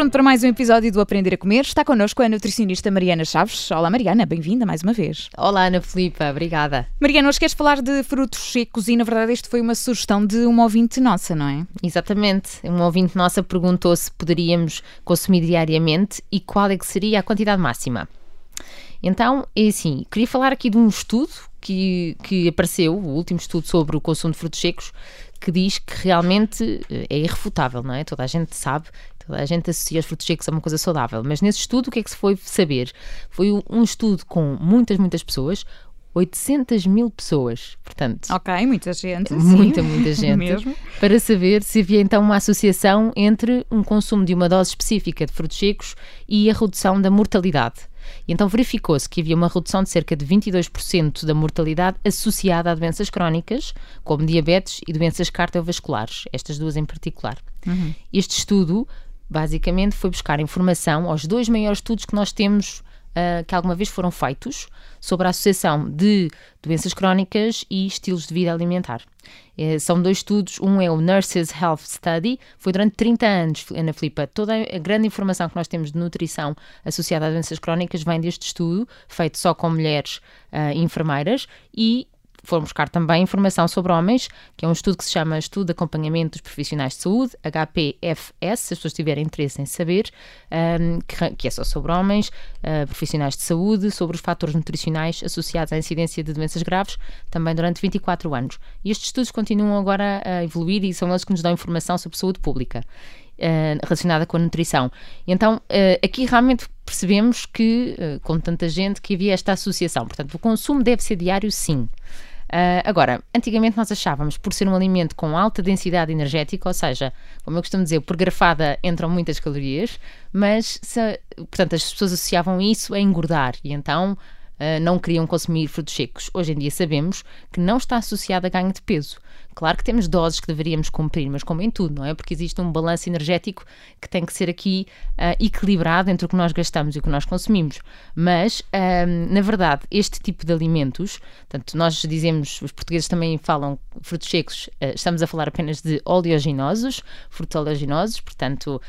pronto para mais um episódio do Aprender a Comer? Está connosco a nutricionista Mariana Chaves. Olá Mariana, bem-vinda mais uma vez. Olá Ana Filipa, obrigada. Mariana, hoje queres falar de frutos secos e na verdade isto foi uma sugestão de uma ouvinte nossa, não é? Exatamente. Uma ouvinte nossa perguntou se poderíamos consumir diariamente e qual é que seria a quantidade máxima. Então, é assim, queria falar aqui de um estudo que, que apareceu, o último estudo sobre o consumo de frutos secos, que diz que realmente eh, é irrefutável, não é? Toda a gente sabe, toda a gente associa os frutos secos a uma coisa saudável. Mas nesse estudo, o que é que se foi saber? Foi um estudo com muitas, muitas pessoas, 800 mil pessoas, portanto. Ok, muita gente. Muita, sim. muita gente. Mesmo. Para saber se havia então uma associação entre um consumo de uma dose específica de frutos secos e a redução da mortalidade. E então verificou-se que havia uma redução de cerca de 22% da mortalidade associada a doenças crónicas, como diabetes e doenças cardiovasculares, estas duas em particular. Uhum. Este estudo, basicamente, foi buscar informação aos dois maiores estudos que nós temos Uh, que alguma vez foram feitos sobre a associação de doenças crónicas e estilos de vida alimentar. Uh, são dois estudos, um é o Nurses Health Study, foi durante 30 anos, Ana Filipa, toda a grande informação que nós temos de nutrição associada a doenças crónicas vem deste estudo, feito só com mulheres uh, enfermeiras, e foram buscar também informação sobre homens, que é um estudo que se chama Estudo de Acompanhamento dos Profissionais de Saúde, HPFS, se as pessoas tiverem interesse em saber, um, que, que, é só sobre homens, uh, profissionais de saúde, sobre os fatores nutricionais associados à incidência de doenças graves, também durante 24 anos. E estes estudos continuam agora a evoluir e são eles que nos dão informação sobre saúde pública. Uh, relacionada com a nutrição. Então, uh, aqui realmente percebemos que, uh, com tanta gente, que havia esta associação. Portanto, o consumo deve ser diário, sim. Uh, agora, antigamente nós achávamos, por ser um alimento com alta densidade energética, ou seja, como eu costumo dizer, por garfada entram muitas calorias, mas, se, portanto, as pessoas associavam isso a engordar e então uh, não queriam consumir frutos secos. Hoje em dia sabemos que não está associado a ganho de peso. Claro que temos doses que deveríamos cumprir, mas como em tudo, não é? Porque existe um balanço energético que tem que ser aqui uh, equilibrado entre o que nós gastamos e o que nós consumimos. Mas, uh, na verdade, este tipo de alimentos, portanto, nós dizemos, os portugueses também falam frutos secos, uh, estamos a falar apenas de oleaginosos, frutos oleaginosos, portanto,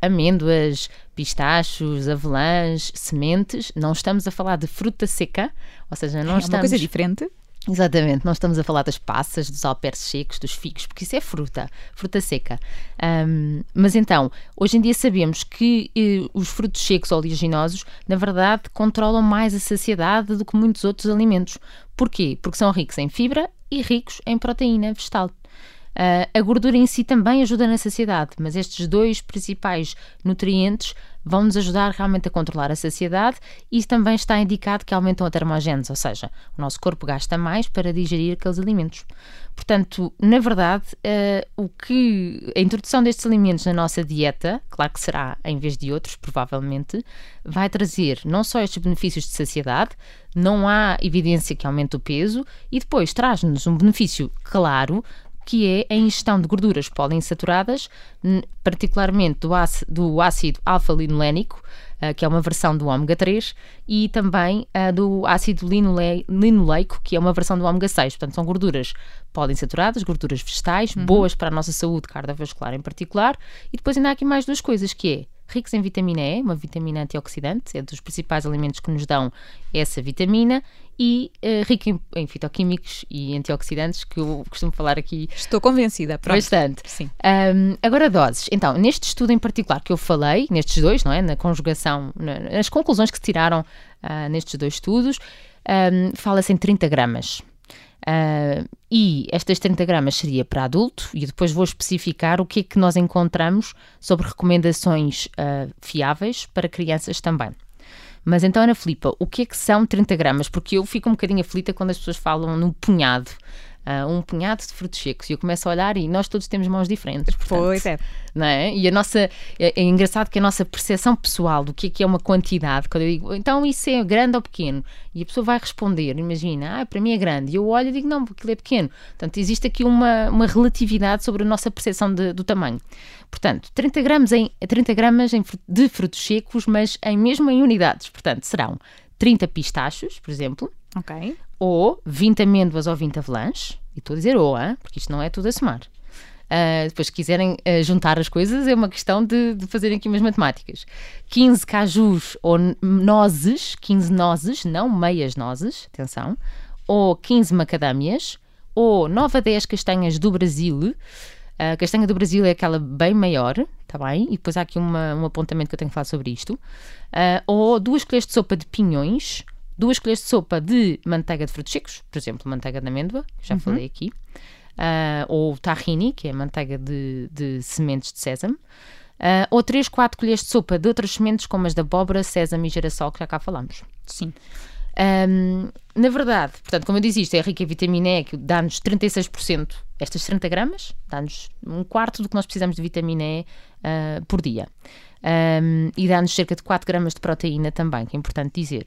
amêndoas, pistachos, avelãs, sementes. Não estamos a falar de fruta seca, ou seja, não é estamos. uma coisa diferente. Exatamente, não estamos a falar das passas, dos alperces secos, dos figos, porque isso é fruta, fruta seca. Um, mas então, hoje em dia sabemos que eh, os frutos secos oleaginosos, na verdade, controlam mais a saciedade do que muitos outros alimentos. Porquê? Porque são ricos em fibra e ricos em proteína vegetal. Uh, a gordura em si também ajuda na saciedade, mas estes dois principais nutrientes vão nos ajudar realmente a controlar a saciedade e também está indicado que aumentam a termogênese, ou seja, o nosso corpo gasta mais para digerir aqueles alimentos. Portanto, na verdade, uh, o que a introdução destes alimentos na nossa dieta, claro que será em vez de outros, provavelmente, vai trazer não só estes benefícios de saciedade, não há evidência que aumente o peso e depois traz-nos um benefício claro que é a ingestão de gorduras poliinsaturadas, particularmente do ácido, do ácido alfa-linolénico, uh, que é uma versão do ômega 3, e também uh, do ácido linole linoleico, que é uma versão do ômega 6. Portanto, são gorduras poliinsaturadas, gorduras vegetais, uhum. boas para a nossa saúde cardiovascular em particular. E depois ainda há aqui mais duas coisas, que é ricos em vitamina E, uma vitamina antioxidante, é dos principais alimentos que nos dão essa vitamina, e uh, rico em, em, fitoquímicos e antioxidantes, que eu costumo falar aqui. Estou convencida, pronto. Bastante. Sim. Um, agora, doses. Então, neste estudo em particular que eu falei, nestes dois, não é? Na conjugação, na, nas conclusões que se tiraram uh, nestes dois estudos, um, fala-se em 30 gramas. Uh, e estas 30 gramas seria para adulto, e depois vou especificar o que é que nós encontramos sobre recomendações uh, fiáveis para crianças também. Mas então, Ana Filipa, o que é que são 30 gramas? Porque eu fico um bocadinho aflita quando as pessoas falam no punhado. Uh, um punhado de frutos secos. E eu começo a olhar e nós todos temos mãos diferentes. Portanto, pois é. Não é? E a nossa. É, é, engraçado que a nossa percepção pessoal do que é que é uma quantidade, quando eu digo, então isso é grande ou pequeno? E a pessoa vai responder, imagina, ah, para mim é grande. E eu olho e digo, não, porque aquilo é pequeno. Portanto, existe aqui uma, uma relatividade sobre a nossa percepção de, do tamanho. Portanto, 30 gramas, em, 30 gramas em, de frutos secos, mas em, mesmo em unidades. Portanto, serão 30 pistachos, por exemplo. Ok. Ou 20 amêndoas ou 20 avelãs. E estou a dizer ou, porque isto não é tudo a somar. Uh, depois, se quiserem uh, juntar as coisas, é uma questão de, de fazerem aqui umas matemáticas. 15 cajus ou nozes, 15 nozes, não meias nozes, atenção, ou 15 macadâmias, ou 9 a 10 castanhas do Brasil. A castanha do Brasil é aquela bem maior, tá bem? E depois há aqui uma, um apontamento que eu tenho que falar sobre isto. Uh, ou duas colheres de sopa de pinhões, duas colheres de sopa de manteiga de frutos secos, por exemplo, manteiga de amêndoa, que já uhum. falei aqui, uh, ou tahini, que é manteiga de, de sementes de sésamo, uh, ou 3, 4 colheres de sopa de outras sementes, como as da abóbora, sésamo e girassol, que já cá falamos. Sim. Um, na verdade, portanto, como eu disse, isto é rica em vitamina E, que dá-nos 36%, estas 30 gramas, dá-nos um quarto do que nós precisamos de vitamina E uh, por dia. Um, e dá-nos cerca de 4 gramas de proteína também, que é importante dizer.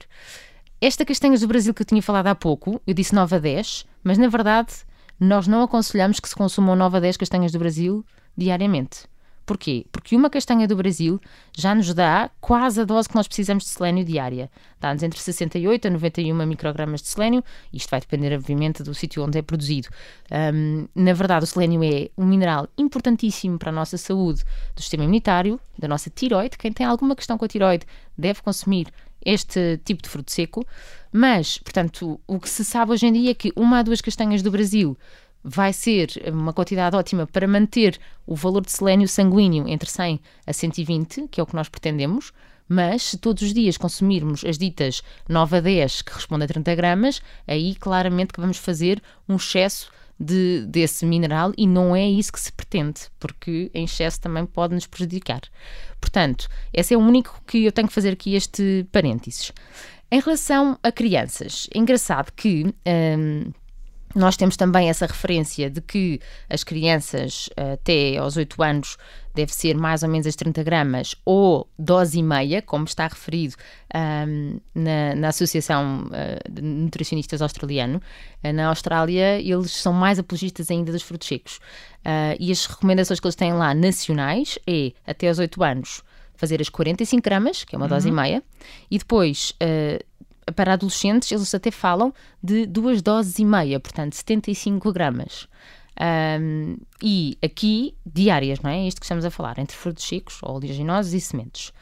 Esta castanhas do Brasil que eu tinha falado há pouco, eu disse 9 a 10, mas na verdade nós não aconselhamos que se consumam 9 a 10 castanhas do Brasil diariamente. Porquê? Porque uma castanha do Brasil já nos dá quase a dose que nós precisamos de selênio diária. Dá-nos entre 68 a 91 microgramas de selênio. Isto vai depender, obviamente, do sítio onde é produzido. Um, na verdade, o selênio é um mineral importantíssimo para a nossa saúde do sistema imunitário, da nossa tiroide. Quem tem alguma questão com a tiroide deve consumir este tipo de fruto seco. Mas, portanto, o que se sabe hoje em dia é que uma a duas castanhas do Brasil vai ser uma quantidade ótima para manter o valor de selênio sanguíneo entre 100 a 120, que é o que nós pretendemos, mas se todos os dias consumirmos as ditas 9 a 10, que respondem a 30 gramas, aí claramente que vamos fazer um excesso de, desse mineral e não é isso que se pretende, porque em excesso também pode nos prejudicar. Portanto, esse é o único que eu tenho que fazer aqui este parênteses. Em relação a crianças, é engraçado que. Hum, nós temos também essa referência de que as crianças até aos 8 anos deve ser mais ou menos as 30 gramas ou dose e meia, como está referido um, na, na, Associação uh, de Nutricionistas Australiano. Uh, na Austrália, eles são mais apologistas ainda dos frutos secos. Uh, e as recomendações que eles têm lá nacionais é, até aos 8 anos, fazer as 45 gramas, que é uma uhum. dose e uhum. meia, e depois para adolescentes, eles até falam de duas doses e meia, portanto, 75 gramas. Um, e aqui, diárias, não é? Isto que estamos a falar, entre frutos secos, oleaginosos e sementes.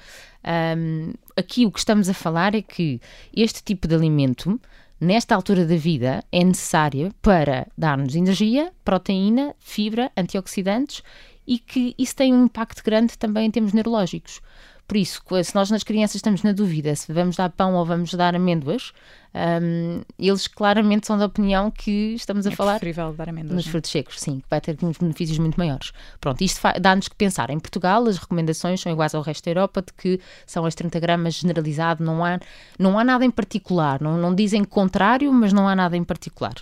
Um, aqui o que estamos a falar é que este tipo de alimento, nesta altura da vida, é necessário para dar-nos energia, proteína, fibra, antioxidantes e que isso tem um impacto grande também em termos neurológicos. Por isso, se nós nas crianças estamos na dúvida se vamos dar pão ou vamos dar amêndoas, um, eles claramente são da opinião que estamos a é falar dar amêndoas, nos frutos secos, sim, que vai ter uns benefícios muito maiores. Pronto, isto dá-nos que pensar. Em Portugal, as recomendações são iguais ao resto da Europa, de que são as 30 gramas generalizado, não há, não há nada em particular. Não, não dizem contrário, mas não há nada em particular.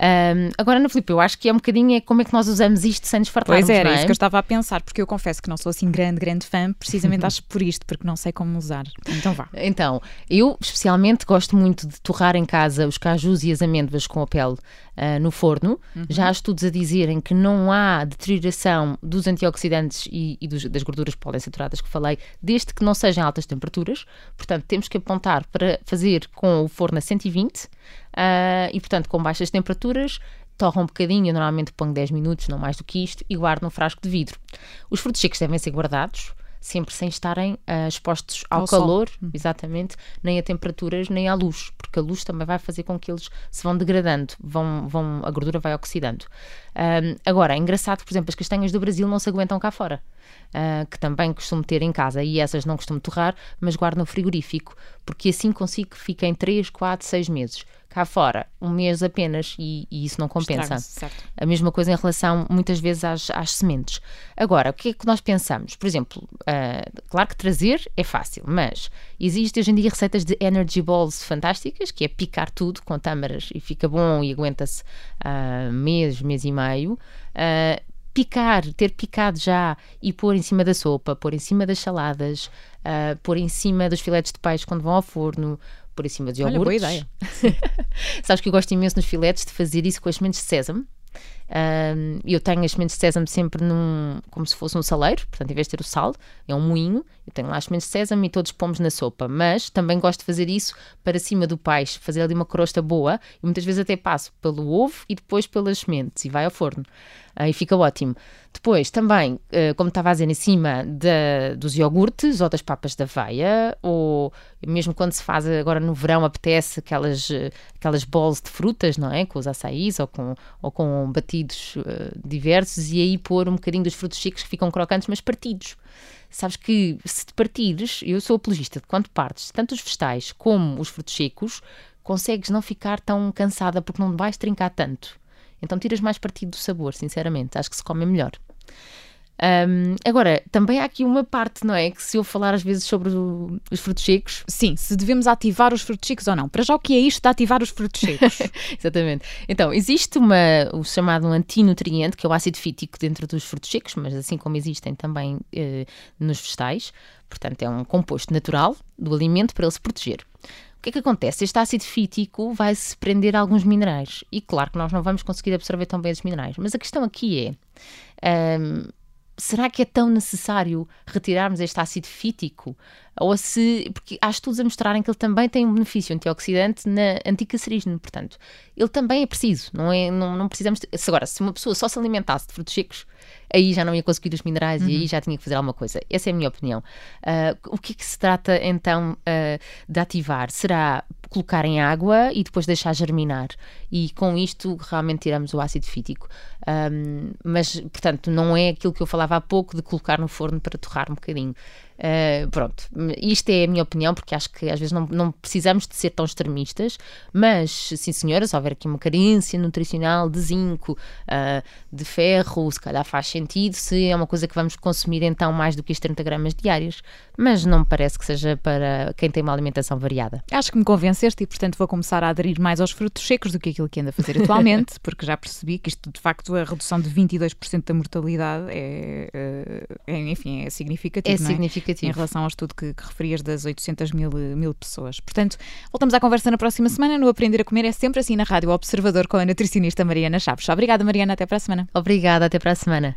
Um, agora, Ana Filipe, eu acho que é um bocadinho é como é que nós usamos isto sem nos fartarmos, Pois era, é? isso que eu estava a pensar, porque eu confesso que não sou assim grande, grande fã, precisamente acho por isto, porque não sei como usar. Então vá. Então, eu especialmente gosto muito de torrar em casa os cajus e as amêndoas com a pele uh, no forno. Uhum. Já há estudos a dizerem que não há deterioração dos antioxidantes e, e dos, das gorduras poliinsaturadas que falei, desde que não sejam altas temperaturas. Portanto, temos que apontar para fazer com o forno a 120 uh, ah, e, portanto, com baixas temperaturas torra um bocadinho, eu normalmente ponho 10 minutos, não mais do que isto, e guardo num frasco de vidro. Os frutos secos devem ser guardados sempre sem estarem uh, expostos ao, ao calor, sol. Hum. exatamente, nem a temperaturas, nem à luz, porque a luz também vai fazer com que eles se vão degradando, vão, vão, a gordura vai oxidando. Um, agora, é engraçado, por exemplo, as castanhas do Brasil não se aguentam cá fora. Uh, que também costumo ter em casa e essas não costumo torrar, mas guardo no frigorífico, porque assim consigo que fiquem 3, 4, 6 meses cá fora um mês apenas e, e isso não compensa. A mesma coisa em relação muitas vezes às, às, sementes. Agora, o que é que nós pensamos? Por exemplo, uh, claro que trazer é fácil, mas existem hoje em dia receitas de energy balls fantásticas, que é picar tudo com tâmaras e fica bom e aguenta-se uh, mês, mês e meio. Uh, picar, ter picado já e pôr em cima da sopa, pôr em cima das saladas, uh, pôr em cima dos filetes de peixe quando vão ao forno, por em cima de iogurtes. Olha, boa ideia. Sabes que eu gosto imenso nos filetes de fazer isso com as sementes de sésamo. Eu tenho as sementes de sésamo sempre num, como se fosse um saleiro, portanto, em vez de ter o sal, é um moinho. Eu tenho lá as sementes de sésamo e todos pomos na sopa. Mas também gosto de fazer isso para cima do peixe, fazer ali uma crosta boa e muitas vezes até passo pelo ovo e depois pelas sementes e vai ao forno. Uh, e fica ótimo. Depois, também, uh, como estava a dizer, em cima de, dos iogurtes ou das papas da aveia, ou mesmo quando se faz agora no verão, apetece aquelas, uh, aquelas bols de frutas, não é? Com os açaís ou com, ou com batidos diversos, e aí pôr um bocadinho dos frutos secos que ficam crocantes, mas partidos. Sabes que se te partires, eu sou apologista de quando partes, tanto os vegetais como os frutos secos, consegues não ficar tão cansada porque não vais trincar tanto. Então tiras mais partido do sabor, sinceramente. Acho que se come melhor. Um, agora, também há aqui uma parte, não é? Que se eu falar às vezes sobre o, os frutos secos. Sim, se devemos ativar os frutos secos ou não. Para já, o que é isto de ativar os frutos secos? Exatamente. Então, existe uma, o chamado antinutriente, que é o ácido fítico dentro dos frutos secos, mas assim como existem também eh, nos vegetais. Portanto, é um composto natural do alimento para ele se proteger. O que é que acontece? Este ácido fítico vai se prender a alguns minerais. E claro que nós não vamos conseguir absorver tão bem esses minerais. Mas a questão aqui é. Um, será que é tão necessário retirarmos este ácido fítico? Ou se. Porque há estudos a mostrarem que ele também tem um benefício antioxidante na anticancerígeno, portanto, ele também é preciso, não, é, não, não precisamos. De, agora, se uma pessoa só se alimentasse de frutos secos, aí já não ia conseguir os minerais uhum. e aí uhum. já tinha que fazer alguma coisa. Essa é a minha opinião. Uh, o que é que se trata então uh, de ativar? Será colocar em água e depois deixar germinar. E com isto realmente tiramos o ácido fítico. Um, mas, portanto, não é aquilo que eu falava há pouco de colocar no forno para torrar um bocadinho. Uh, pronto, isto é a minha opinião, porque acho que às vezes não, não precisamos de ser tão extremistas, mas sim, senhora, se houver aqui uma carência nutricional de zinco, uh, de ferro, se calhar faz sentido, se é uma coisa que vamos consumir então mais do que as 30 gramas diárias, mas não me parece que seja para quem tem uma alimentação variada. Acho que me convenceste e, portanto, vou começar a aderir mais aos frutos secos do que aquilo que anda a fazer atualmente, porque já percebi que isto, de facto, a redução de 22% da mortalidade é, eh, é, enfim, é significativo. É significativo significativo. Em relação ao estudo que, que referias das 800 mil, mil pessoas. Portanto, voltamos à conversa na próxima semana. No Aprender a Comer é sempre assim na Rádio Observador com a nutricionista Mariana Chaves. Obrigada, Mariana. Até para a semana. Obrigada. Até para a semana.